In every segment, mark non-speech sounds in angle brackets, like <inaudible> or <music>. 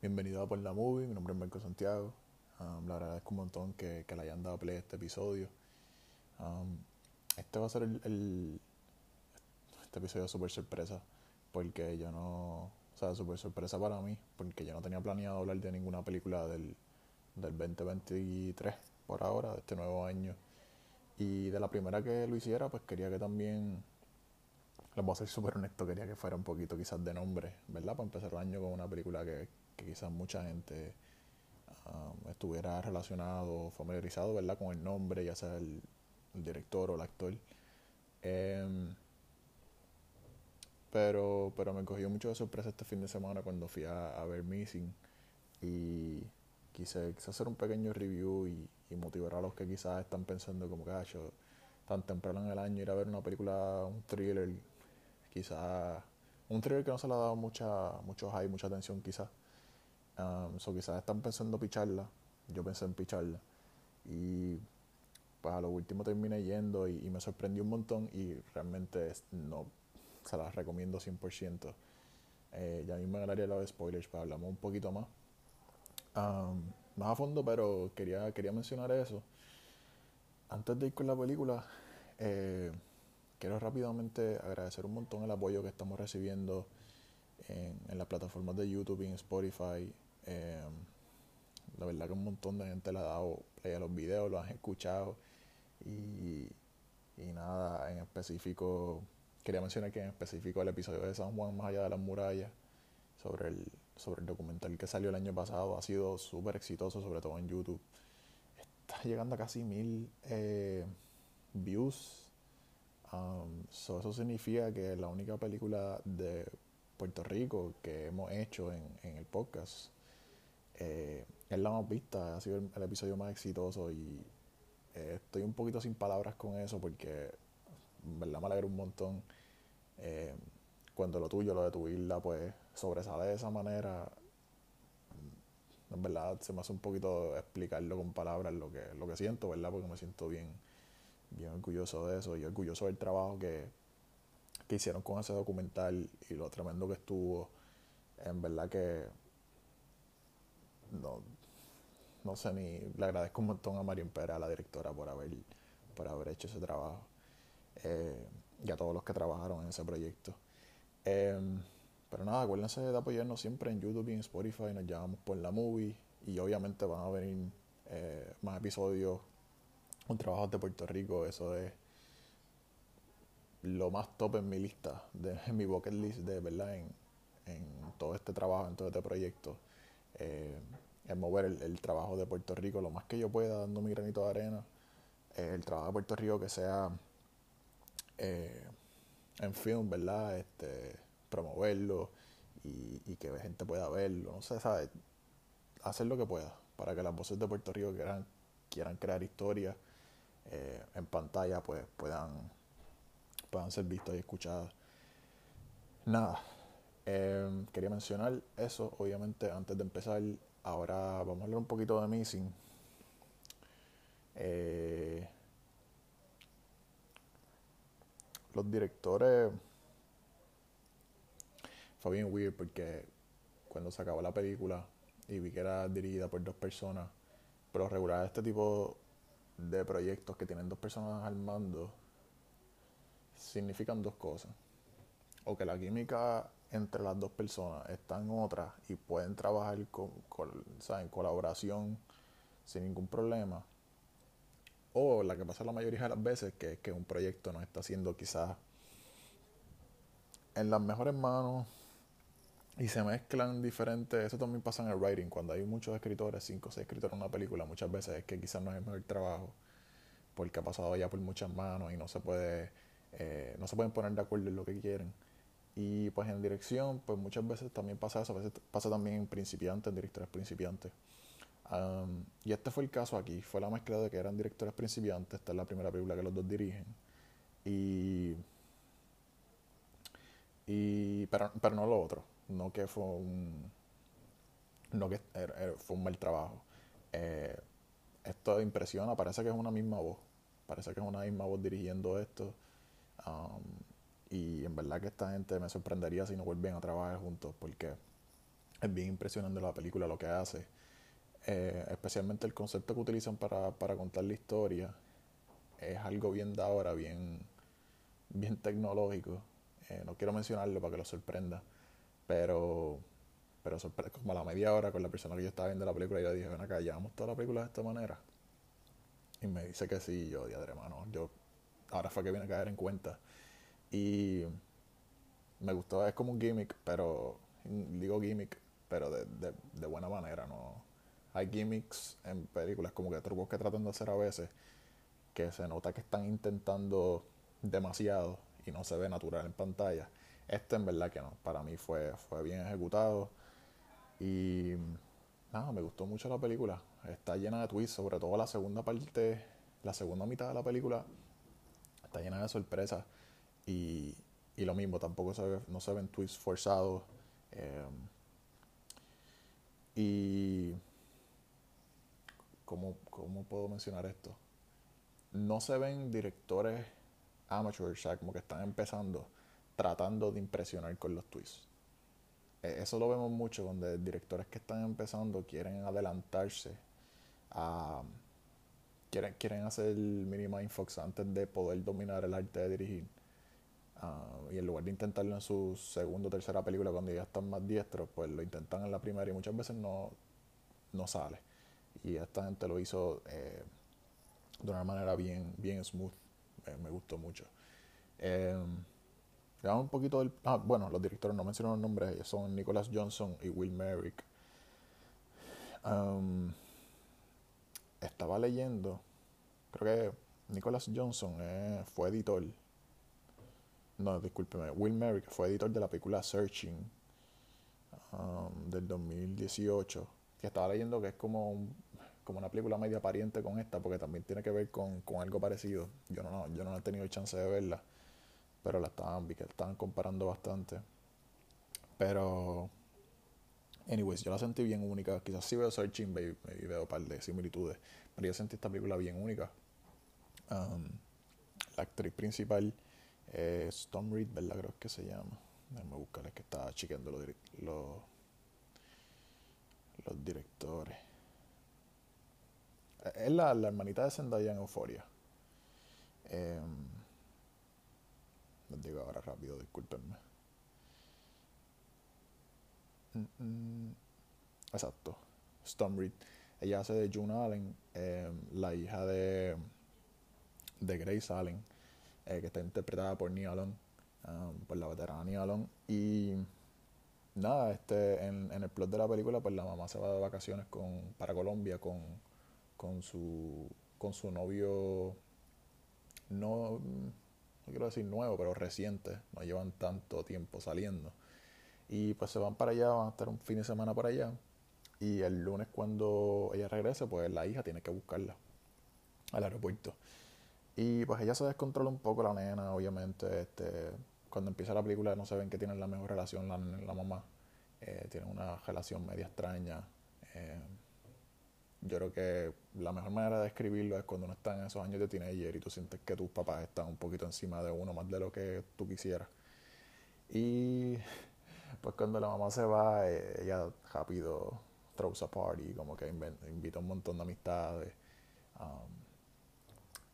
Bienvenido a Por la Movie, mi nombre es Marco Santiago. Um, le agradezco un montón que, que, le hayan dado play a este episodio. Um, este va a ser el, el este episodio súper sorpresa, porque yo no, o sea, súper sorpresa para mí, porque yo no tenía planeado hablar de ninguna película del, del 2023 por ahora, de este nuevo año. Y de la primera que lo hiciera, pues quería que también les voy a ser súper honesto, quería que fuera un poquito quizás de nombre, ¿verdad? Para empezar el año con una película que, que quizás mucha gente um, estuviera relacionado, familiarizado, ¿verdad? Con el nombre, ya sea el, director o el actor. Eh, pero, pero me cogió mucho de sorpresa este fin de semana cuando fui a, ver Missing y quise, quise, hacer un pequeño review y, motivar a los que quizás están pensando como que tan temprano en el año ir a ver una película, un thriller quizás un thriller que no se le ha dado mucha, mucho hype, mucha atención quizás. Um, so quizás están pensando picharla, yo pensé en picharla. Y pues a lo último terminé yendo y, me sorprendió un montón y realmente no se las recomiendo 100%. Eh, ya mismo en el área de los spoilers, pues hablamos un poquito más. Um, más a fondo, pero quería, quería mencionar eso. Antes de ir con la película, eh, quiero rápidamente agradecer un montón el apoyo que estamos recibiendo en, en las plataformas de YouTube y en Spotify. Eh, la verdad que un montón de gente le ha dado play a los videos, lo han escuchado y, y nada, en específico, quería mencionar que en específico el episodio de San Juan más allá de las murallas sobre el, sobre el documental que salió el año pasado ha sido súper exitoso, sobre todo en YouTube. Está llegando a casi mil eh, views Um, so eso significa que la única película de Puerto Rico que hemos hecho en, en el podcast eh, es la más vista, ha sido el, episodio más exitoso y eh, estoy un poquito sin palabras con eso porque en verdad me alegra un montón eh, cuando lo tuyo, lo de tu isla, pues sobresale de esa manera. En verdad se me hace un poquito explicarlo con palabras lo que, lo que siento, ¿verdad? Porque me siento bien bien orgulloso de eso y orgulloso del trabajo que, que hicieron con ese documental y lo tremendo que estuvo. En verdad que no, no sé ni le agradezco un montón a Marín Pera, la directora, por haber, por haber hecho ese trabajo eh, y a todos los que trabajaron en ese proyecto. Eh, pero nada, acuérdense de apoyarnos siempre en YouTube y en Spotify, nos llamamos por la movie y obviamente van a venir eh, más episodios un trabajo de Puerto Rico, eso es lo más top en mi lista, de, en mi bucket list de verdad, en, en todo este trabajo, en todo este proyecto. Eh, es mover el, trabajo de Puerto Rico lo más que yo pueda, dando mi granito de arena. Eh, el trabajo de Puerto Rico que sea eh, en film, ¿verdad? Este, promoverlo y, y, que gente pueda verlo, no sé, ¿sabes? Hacer lo que pueda para que las voces de Puerto Rico quieran, quieran crear historias eh, en pantalla pues puedan, puedan ser vistos y escuchadas. Nada, eh, quería mencionar eso, obviamente, antes de empezar. Ahora vamos a hablar un poquito de Missing. Eh, los directores fue bien weird porque cuando se acabó la película y vi que era dirigida por dos personas, pero regular este tipo de proyectos que tienen dos personas al mando significan dos cosas. O que la química entre las dos personas está en otra y pueden trabajar con, con, en colaboración sin ningún problema. O la que pasa la mayoría de las veces, que es que un proyecto no está siendo quizás en las mejores manos y se mezclan diferentes. Eso también pasa en el writing. Cuando hay muchos escritores, cinco o seis escritores en una película, muchas veces es que quizás no es el mejor trabajo porque ha pasado ya por muchas manos y no se puede eh, no se pueden poner de acuerdo en lo que quieren. Y pues en dirección, pues muchas veces también pasa eso, a veces pasa también en principiantes, en directores principiantes. Y este fue el caso aquí, fue la mezcla de que eran directores principiantes, esta es la primera película que los dos dirigen. Y, y pero, pero no lo otro, no que fue un no que fue un mal trabajo. Eh, esto impresiona, parece que es una misma voz, parece que es una misma voz dirigiendo esto. Y en verdad que esta gente me sorprendería si no vuelven a trabajar juntos, porque es bien impresionante la película, lo que hace. Eh, especialmente el concepto que utilizan para, para, contar la historia. Es algo bien de ahora, bien, bien tecnológico. Eh, no quiero mencionarlo para que lo sorprenda, pero, pero como a la media hora con la persona que yo estaba viendo la película, yo dije, ven acá, llevamos toda la película de esta manera. Y me dice que sí, yo, diadre, hermano, yo ahora fue que vine a caer en cuenta. Y me gustó, es como un gimmick, pero digo gimmick, pero de, de, buena manera, no hay gimmicks en películas como que trucos que tratan de hacer a veces que se nota que están intentando demasiado y no se ve natural en pantalla. Este en verdad que no, para mí fue, fue bien ejecutado y nada, me gustó mucho la película. Está llena de twists, sobre todo la segunda parte, la segunda mitad de la película está llena de sorpresas y, y lo mismo, tampoco se no se ven twists forzados. Eh, y ¿cómo, ¿cómo puedo mencionar esto? No se ven directores amateurs, o sea, como que están empezando, tratando de impresionar con los twists. E, eso lo vemos mucho donde directores que están empezando quieren adelantarse a... Quieren, quieren hacer el mini mindfox antes de poder dominar el arte de dirigir. Uh, y en lugar de intentarlo en su segunda o tercera película cuando ya están más diestros, pues lo intentan en la primera y muchas veces no, no sale y esta gente lo hizo eh, de una manera bien, bien smooth. me gustó mucho. Eh, un poquito del. Ah, bueno, los directores no mencionaron los nombres, son Nicholas Johnson y Will Merrick. Um, estaba leyendo, creo que Nicholas Johnson eh, fue editor. No, discúlpeme, Will Merrick fue editor de la película Searching um, del 2018. Que estaba leyendo que es como como una película media pariente con esta, porque también tiene que ver con, algo parecido. Yo no, yo no he tenido chance de verla, pero la estaban, vi que estaban comparando bastante. Pero, anyways, yo la sentí bien única. Quizás si veo Searching y veo un par de similitudes, pero yo sentí esta película bien única. Um, la actriz principal Tom Reed, ¿verdad? Creo que se llama. Déjame buscar, es que estaba chequeando los, los, directores. Es la, hermanita de Zendaya en Euforia. Eh, les digo ahora rápido, discúlpenme. Mm, mm, exacto. Storm Reed. Ella hace de June Allen, em, la hija de, de Grace Allen, eh, que está interpretada por Nia Long, por la veterana Nia Long. Y nada, este, en, en, el plot de la película, pues la mamá se va de vacaciones con, para Colombia con con su, con su novio, no, no quiero decir nuevo, pero reciente, no llevan tanto tiempo saliendo. Y pues se van para allá, van a estar un fin de semana para allá. Y el lunes cuando ella regrese, pues la hija tiene que buscarla al aeropuerto. Y pues ella se descontrola un poco la nena, obviamente. Este, cuando empieza la película no se ven que tienen la mejor relación la, la mamá. Eh, tienen una relación media extraña. Eh, yo creo que la mejor manera de describirlo es cuando uno está en esos años de teenager y tú sientes que tus papás están un poquito encima de uno, más de lo que tú quisieras. Y pues cuando la mamá se va, eh, ella rápido throws a party, como que invita a un montón de amistades. Um,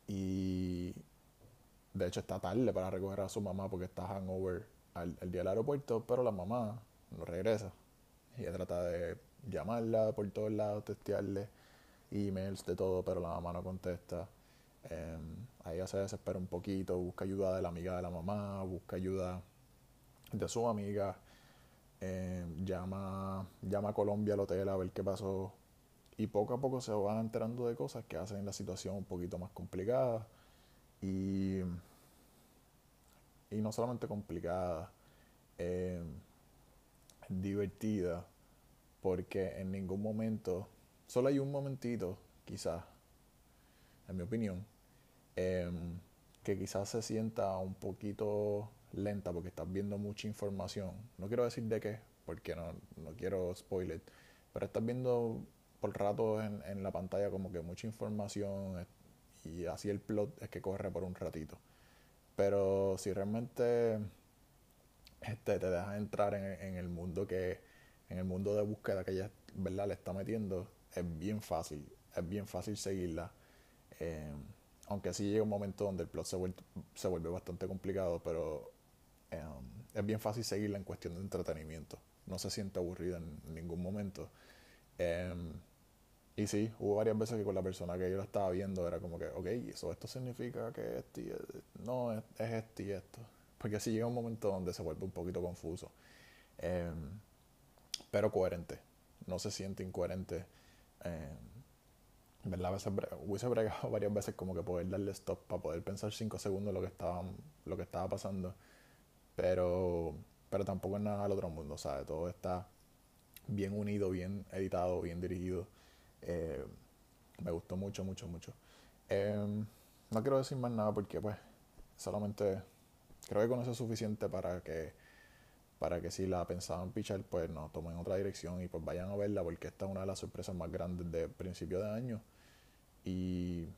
y de hecho está tarde para recoger a su mamá porque está hangover al, día del aeropuerto, pero la mamá no regresa. Ella trata de llamarla por todos lados, testearle emails de todo, pero la mamá no contesta. Eh, ahí ella se desespera un poquito, busca ayuda de la amiga de la mamá, busca ayuda de su amiga, em, llama, llama a Colombia al hotel a ver qué pasó y poco a poco se van enterando de cosas que hacen la situación un poquito más complicada y, y no solamente complicada, em, divertida porque en ningún momento, solo hay un momentito, quizás, en mi opinión, em, que quizás se sienta un poquito lenta porque estás viendo mucha información. No quiero decir de qué, porque no, no quiero spoiler, pero estás viendo por rato en, en la pantalla como que mucha información y así el plot es que corre por un ratito. Pero si realmente este, te dejas entrar en, en el mundo que en el mundo de búsqueda que ella ¿verdad? le está metiendo, es bien fácil, es bien fácil seguirla. Eh, aunque sí llega un momento donde el plot se vuelve, se vuelve bastante complicado, pero eh, es bien fácil seguirla en cuestión de entretenimiento. No se siente aburrida en ningún momento. Eh, y sí, hubo varias veces que con la persona que yo la estaba viendo era como que, ok, eso esto significa que esto y no, es, es esto y esto. Porque sí llega un momento donde se vuelve un poquito confuso. pero coherente. No se siente incoherente. veces hubiese bregado <laughs> varias veces como que poder darle stop para poder pensar cinco segundos lo que estaba, lo que estaba pasando. Pero, pero tampoco es nada al otro mundo, ¿sabes? Todo está bien unido, bien editado, bien dirigido. Eh, me gustó mucho, mucho, mucho. Em, no quiero decir más nada porque pues solamente creo que con eso es suficiente para que para que si la pensaban pichar pues no tomen otra dirección y pues vayan a verla porque esta es una de las sorpresas más grandes de principio de año y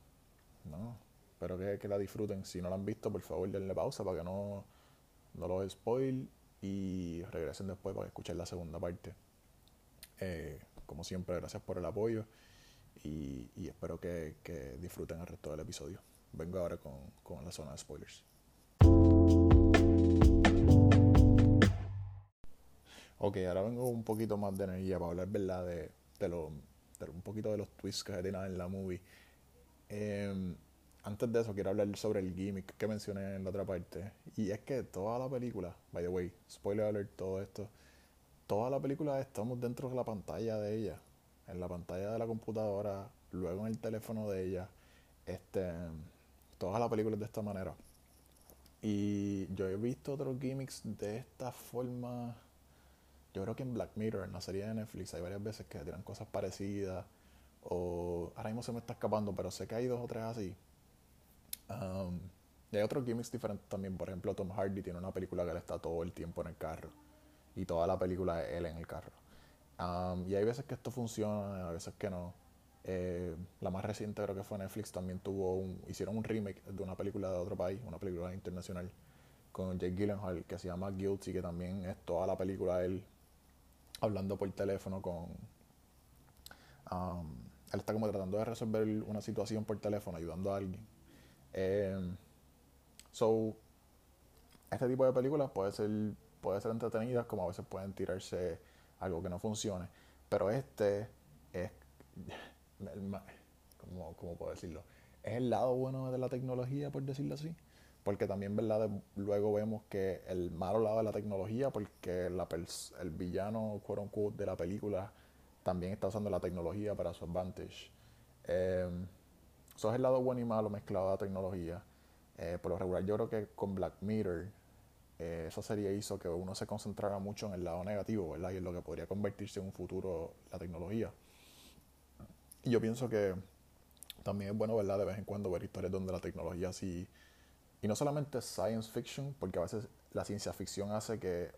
no, espero que, la disfruten. Si no la han visto, por favor denle pausa para que no, no los spoil y regresen después para escuchar la segunda parte. Eh, como siempre, gracias por el apoyo y, espero que, disfruten el resto del episodio. Vengo ahora con, la zona de spoilers. Ok, ahora vengo un poquito más de energía para hablar, ¿verdad? De, un poquito de los twists que se tienen en la movie. Em, antes de eso, quiero hablar sobre el gimmick que mencioné en la otra parte. Y es que toda la película, by the way, spoiler alert, todo esto, toda la película estamos dentro de la pantalla de ella, en la pantalla de la computadora, luego en el teléfono de ella. Este, toda la película es de esta manera. Y yo he visto otros gimmicks de esta forma yo creo que en Black Mirror, en la serie de Netflix, hay varias veces que tiran cosas parecidas. O ahora mismo se me está escapando, pero sé que hay dos o tres así. Um, y hay otros gimmicks diferentes también. Por ejemplo, Tom Hardy tiene una película que él está todo el tiempo en el carro. Y toda la película es él en el carro. Y hay veces que esto funciona, a veces que no. Eh, la más reciente creo que fue Netflix, también tuvo un, hicieron un remake de una película de otro país, una película internacional, con Jake Gyllenhaal, que se llama Guilty, que también es toda la película él hablando por teléfono con... Él está como tratando de resolver una situación por teléfono, ayudando a alguien. Eh, so, este tipo de películas puede ser, puede ser entretenidas, como a veces pueden tirarse algo que no funcione. Pero este es, <laughs> como, ¿cómo puedo decirlo? Es el lado bueno de la tecnología, por decirlo así porque también verdad luego vemos que el malo lado de la tecnología porque la el villano quote unquote, de la película también está usando la tecnología para su advantage eh, es el lado bueno y malo mezclado de la tecnología eh, por lo regular yo creo que con Black Mirror eh, eso sería hizo que uno se concentrara mucho en el lado negativo verdad y en lo que podría convertirse en un futuro la tecnología y yo pienso que también es bueno verdad de vez en cuando ver historias donde la tecnología sí y no solamente science fiction, porque a veces la ciencia ficción hace que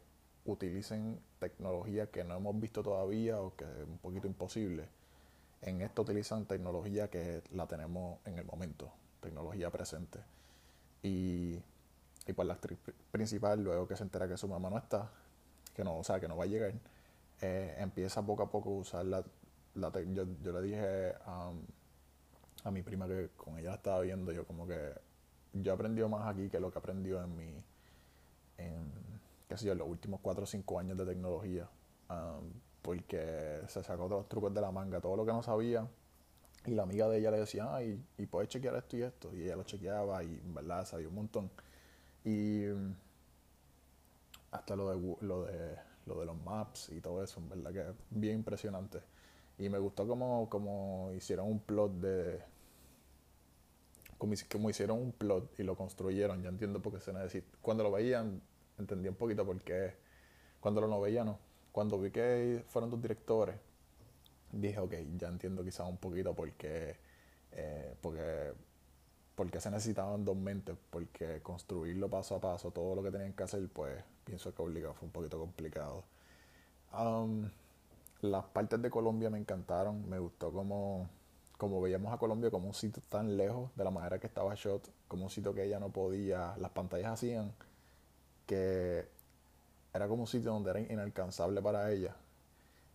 utilicen tecnología que no hemos visto todavía o que es un poquito imposible. En esto utilizan tecnología que la tenemos en el momento, tecnología presente. Y, y pues la actriz principal, luego que se entera que su mamá no está, que no, o sea, que no va a llegar, eh, empieza poco a poco a usar la, la yo, yo, le dije a, a mi prima que con ella estaba viendo, yo como que yo he aprendido más aquí que lo que he aprendido en mi, en, qué sé yo, los últimos 4 o 5 años de tecnología. Um, porque se sacó todos los trucos de la manga, todo lo que no sabía. Y la amiga de ella le decía, ay, y, puedes chequear esto y esto. Y ella lo chequeaba y en verdad sabía un montón. Y hasta lo de, lo de, lo de los maps y todo eso, en verdad que bien impresionante. Y me gustó como, como hicieron un plot de, como, hicieron un plot y lo construyeron, ya entiendo por qué se necesita. Cuando lo veían, entendí un poquito por qué. Cuando lo no veía, no. Cuando vi que fueron dos directores, dije, ok, ya entiendo quizás un poquito por qué, eh, porque, porque se necesitaban dos mentes, porque construirlo paso a paso, todo lo que tenían que hacer, pues pienso que obligado fue un poquito complicado. Um, las partes de Colombia me encantaron, me gustó como como veíamos a Colombia como un sitio tan lejos de la manera que estaba Shot, como un sitio que ella no podía, las pantallas hacían que era como un sitio donde era inalcanzable para ella.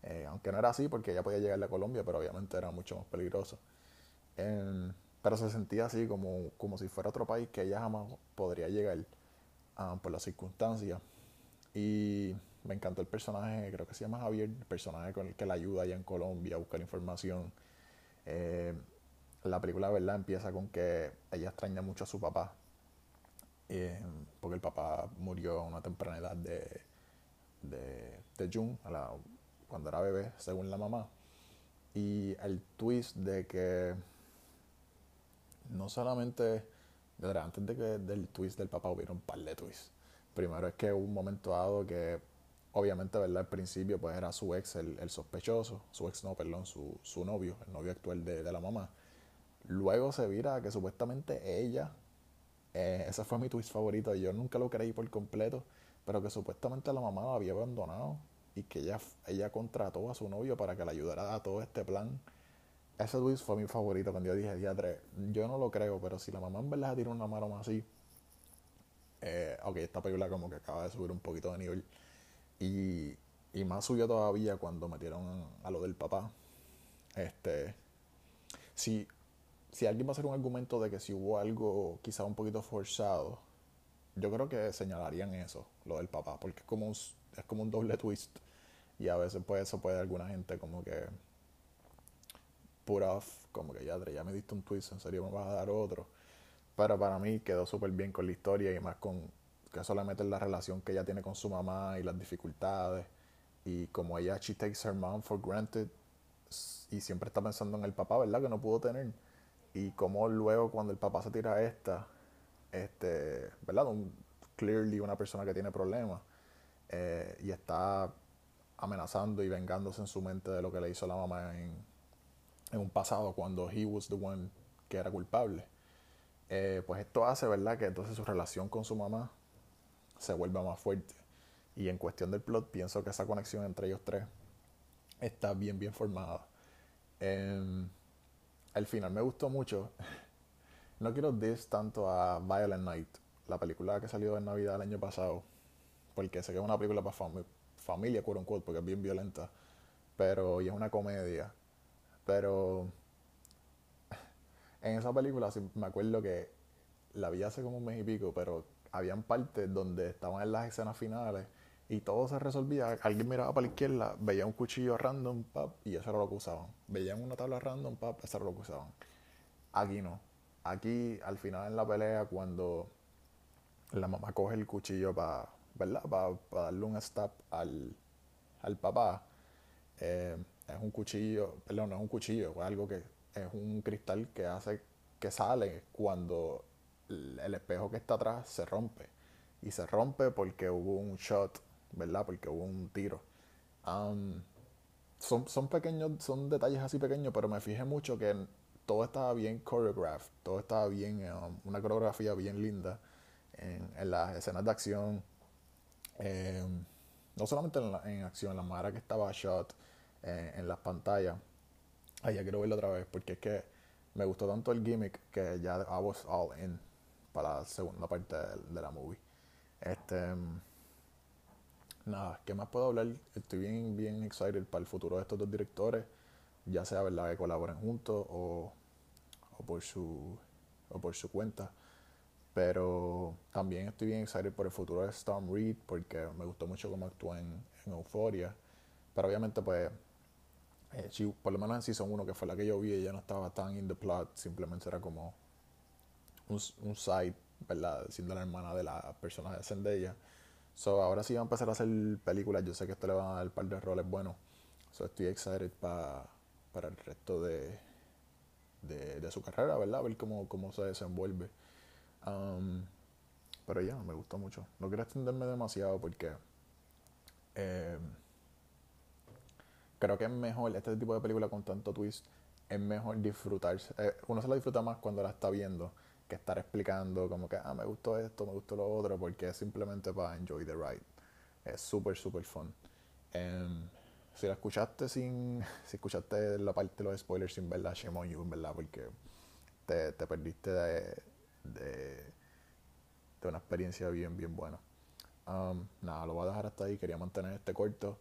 Eh, aunque no era así porque ella podía llegar a Colombia, pero obviamente era mucho más peligroso. Pero se sentía así como, como si fuera otro país que ella jamás podría llegar ah, por las circunstancias. Y me encantó el personaje, creo que se llama Javier, el personaje con el que la ayuda allá en Colombia a buscar información. Eh, la película, ¿verdad? Empieza con que ella extraña mucho a su papá, eh, porque el papá murió a una temprana edad de, de, de June, a la, cuando era bebé, según la mamá. Y el twist de que no solamente, antes de que del twist del papá hubiera un par de twists. Primero es que hubo un momento dado que obviamente, ¿verdad? Al principio pues era su ex el, sospechoso, su ex no, perdón, su, su novio, el novio actual de, de, la mamá. Luego se vira que supuestamente ella, eh, ese fue mi twist favorito, yo nunca lo creí por completo, pero que supuestamente la mamá lo había abandonado y que ella, ella contrató a su novio para que le ayudara a todo este plan. Ese twist fue mi favorito cuando yo dije, diatre, yo no lo creo, pero si la mamá en verdad tira una mano así, eh, ok, esta película como que acaba de subir un poquito de nivel. Y, y más subió todavía cuando metieron a lo del papá. Este, si, si alguien va a hacer un argumento de que si hubo algo quizá un poquito forzado, yo creo que señalarían eso, lo del papá, porque es como un, es como un doble twist. Y a veces pues eso puede alguna gente como que put off, como que ya, ya me diste un twist, en serio me vas a dar otro. Pero para mí quedó súper bien con la historia y más con que mete la relación que ella tiene con su mamá y las dificultades. Y como ella, she takes her mom for granted y siempre está pensando en el papá, ¿verdad? Que no pudo tener. Y como luego cuando el papá se tira a esta, este, ¿verdad? Un, clearly una persona que tiene problemas eh, y está amenazando y vengándose en su mente de lo que le hizo la mamá en, en un pasado cuando he was the one que era culpable. Eh, pues esto hace, ¿verdad? Que entonces su relación con su mamá se vuelva más fuerte. Y en cuestión del plot, pienso que esa conexión entre ellos tres está bien, bien formada. Eh, al final me gustó mucho. <laughs> No quiero dis tanto a Violent Night, la película que salió en Navidad el año pasado, porque sé que es una película para familia, quote unquote, porque es bien violenta, pero es una comedia. Pero en esa película me acuerdo que la vi hace como un mes y pico, pero habían partes donde estaban en las escenas finales y todo se resolvía. Alguien miraba para la izquierda, veía un cuchillo random, pap, y eso era lo que usaban. Veían una tabla random, pap, eso era lo que usaban. Aquí no. Aquí, al final en la pelea, cuando la mamá coge el cuchillo para, ¿verdad? Para darle un stab al, al papá, eh, es un cuchillo, perdón, no es un cuchillo, es algo que es un cristal que hace que sale cuando el espejo que está atrás se rompe. Y se rompe porque hubo un shot, ¿verdad? Porque hubo un tiro. son, son pequeños, son detalles así pequeños, pero me fijé mucho que todo estaba bien choreographed, todo estaba bien, um, una coreografía bien linda en, las escenas de acción. Em, no solamente en, en, acción, la manera que estaba shot, en las pantallas. Ay, ya quiero verlo otra vez porque es que me gustó tanto el gimmick que ya I was all in para la segunda parte de, la movie. Este. Nada, ¿qué más puedo hablar? Estoy bien, bien excited para el futuro de estos dos directores, ya sea verdad que colaboren juntos o, o por su o por su cuenta. Pero también estoy bien excited por el futuro de Storm Reed porque me gustó mucho cómo actúa en, en Euphoria. Pero obviamente, pues, eh, por lo menos en Season 1, que fue la que yo vi, ella no estaba tan in the plot, simplemente era como un, un side, ¿verdad? Siendo la hermana de la persona de Zendaya. So, ahora sí va a empezar a hacer películas. Yo sé que esto le va a dar un par de roles buenos. So, estoy excited para el resto de, de, su carrera, ¿verdad? A ver cómo, cómo se desenvuelve. Um, pero ya, me gustó mucho. No quiero extenderme demasiado porque eh, creo que es mejor este tipo de película con tanto twist. Es mejor disfrutarse. Eh, uno se la disfruta más cuando la está viendo que estar explicando como que, ah, me gustó esto, me gustó lo otro, porque es simplemente para enjoy the ride. Es súper, súper fun. Em, si la escuchaste sin, <laughs> si escuchaste la parte de los spoilers sin verla, shame on you, en verdad, porque te, te perdiste de, de, una experiencia bien, bien buena. Nada, lo voy a dejar hasta ahí, quería mantener este corto.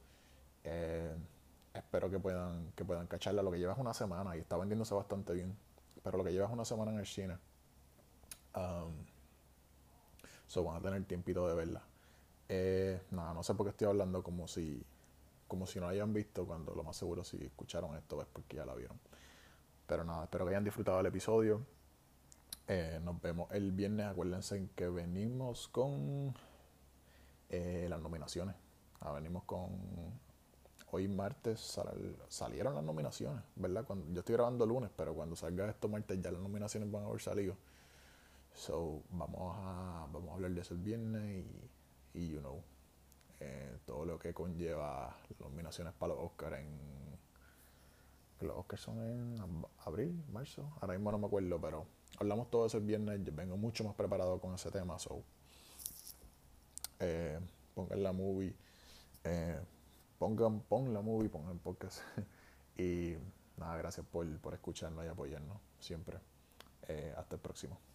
Eh, espero que puedan, que puedan cacharla. Lo que lleva es una semana y está vendiéndose bastante bien. Pero lo que lleva es una semana en el cine. Um, so van a tener tiempito de verla. Eh, nada, no sé por qué estoy hablando como si como si no la hayan visto, cuando lo más seguro si escucharon esto es porque ya la vieron. Pero nada, espero que hayan disfrutado del episodio. Eh, nos vemos el viernes. Acuérdense que venimos con eh, las nominaciones. Ah, venimos con. Hoy martes salieron las nominaciones, ¿verdad? Cuando, yo estoy grabando lunes, pero cuando salga esto martes ya las nominaciones van a haber salido. So, vamos a, vamos a hablar de eso el viernes y, y you know, eh, todo lo que conlleva las nominaciones para los Oscars en. Los Oscars son en abril, marzo, ahora mismo no me acuerdo, pero hablamos todo eso el viernes. Yo vengo mucho más preparado con ese tema, so. Eh, pongan la movie, eh, pongan, pon la movie, pongan podcast. <laughs> y nada, gracias por, por escucharnos y apoyarnos siempre. hasta el próximo.